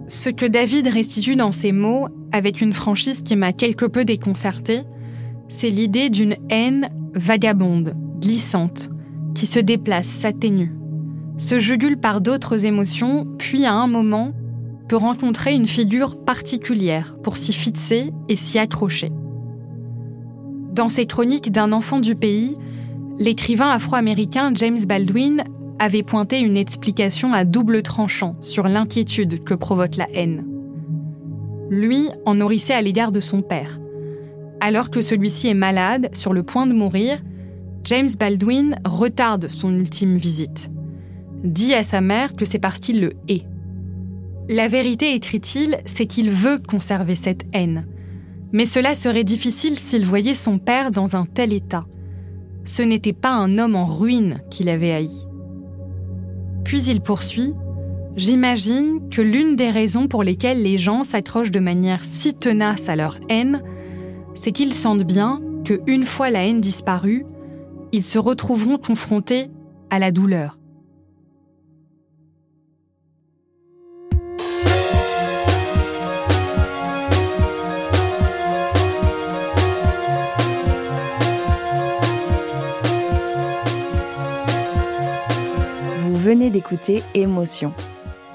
Ce que David restitue dans ses mots, avec une franchise qui m'a quelque peu déconcertée, c'est l'idée d'une haine vagabonde, glissante, qui se déplace, s'atténue se jugule par d'autres émotions, puis à un moment peut rencontrer une figure particulière pour s'y fixer et s'y accrocher. Dans ses chroniques d'un enfant du pays, l'écrivain afro-américain James Baldwin avait pointé une explication à double tranchant sur l'inquiétude que provoque la haine. Lui en nourrissait à l'égard de son père. Alors que celui-ci est malade, sur le point de mourir, James Baldwin retarde son ultime visite dit à sa mère que c'est parce qu'il le hait. La vérité, écrit-il, c'est qu'il veut conserver cette haine. Mais cela serait difficile s'il voyait son père dans un tel état. Ce n'était pas un homme en ruine qu'il avait haï. Puis il poursuit J'imagine que l'une des raisons pour lesquelles les gens s'accrochent de manière si tenace à leur haine, c'est qu'ils sentent bien que, une fois la haine disparue, ils se retrouveront confrontés à la douleur. Venez d'écouter Émotion.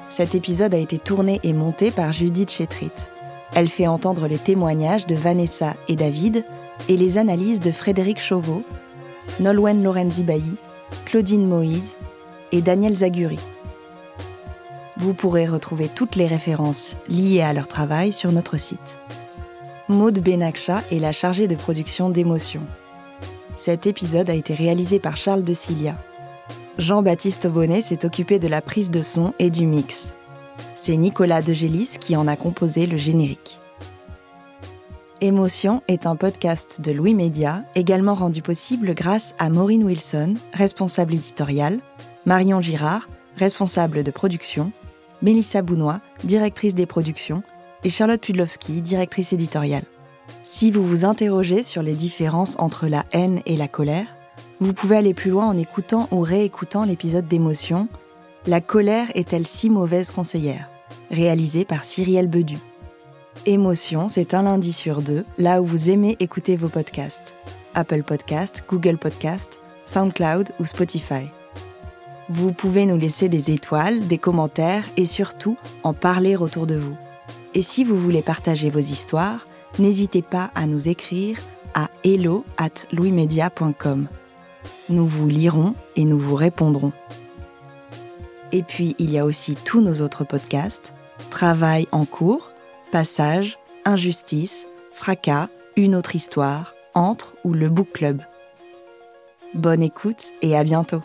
Cet épisode a été tourné et monté par Judith Chetrit. Elle fait entendre les témoignages de Vanessa et David et les analyses de Frédéric Chauveau, Nolwenn Lorenzi Bailly, Claudine Moïse et Daniel Zaguri. Vous pourrez retrouver toutes les références liées à leur travail sur notre site. Maude Benakcha est la chargée de production d'Émotion. Cet épisode a été réalisé par Charles de Cilia. Jean-Baptiste Bonnet s'est occupé de la prise de son et du mix. C'est Nicolas Degélis qui en a composé le générique. Émotion est un podcast de Louis Média, également rendu possible grâce à Maureen Wilson, responsable éditoriale, Marion Girard, responsable de production, Mélissa Bounois, directrice des productions, et Charlotte Pudlowski, directrice éditoriale. Si vous vous interrogez sur les différences entre la haine et la colère, vous pouvez aller plus loin en écoutant ou réécoutant l'épisode d'émotion La colère est-elle si mauvaise conseillère? Réalisé par Cyrielle Bedu. Émotion, c'est un lundi sur deux, là où vous aimez écouter vos podcasts. Apple Podcast, Google Podcast, SoundCloud ou Spotify. Vous pouvez nous laisser des étoiles, des commentaires et surtout en parler autour de vous. Et si vous voulez partager vos histoires, n'hésitez pas à nous écrire à hello at louismedia.com. Nous vous lirons et nous vous répondrons. Et puis, il y a aussi tous nos autres podcasts Travail en cours, Passage, Injustice, Fracas, Une autre histoire, Entre ou le Book Club. Bonne écoute et à bientôt.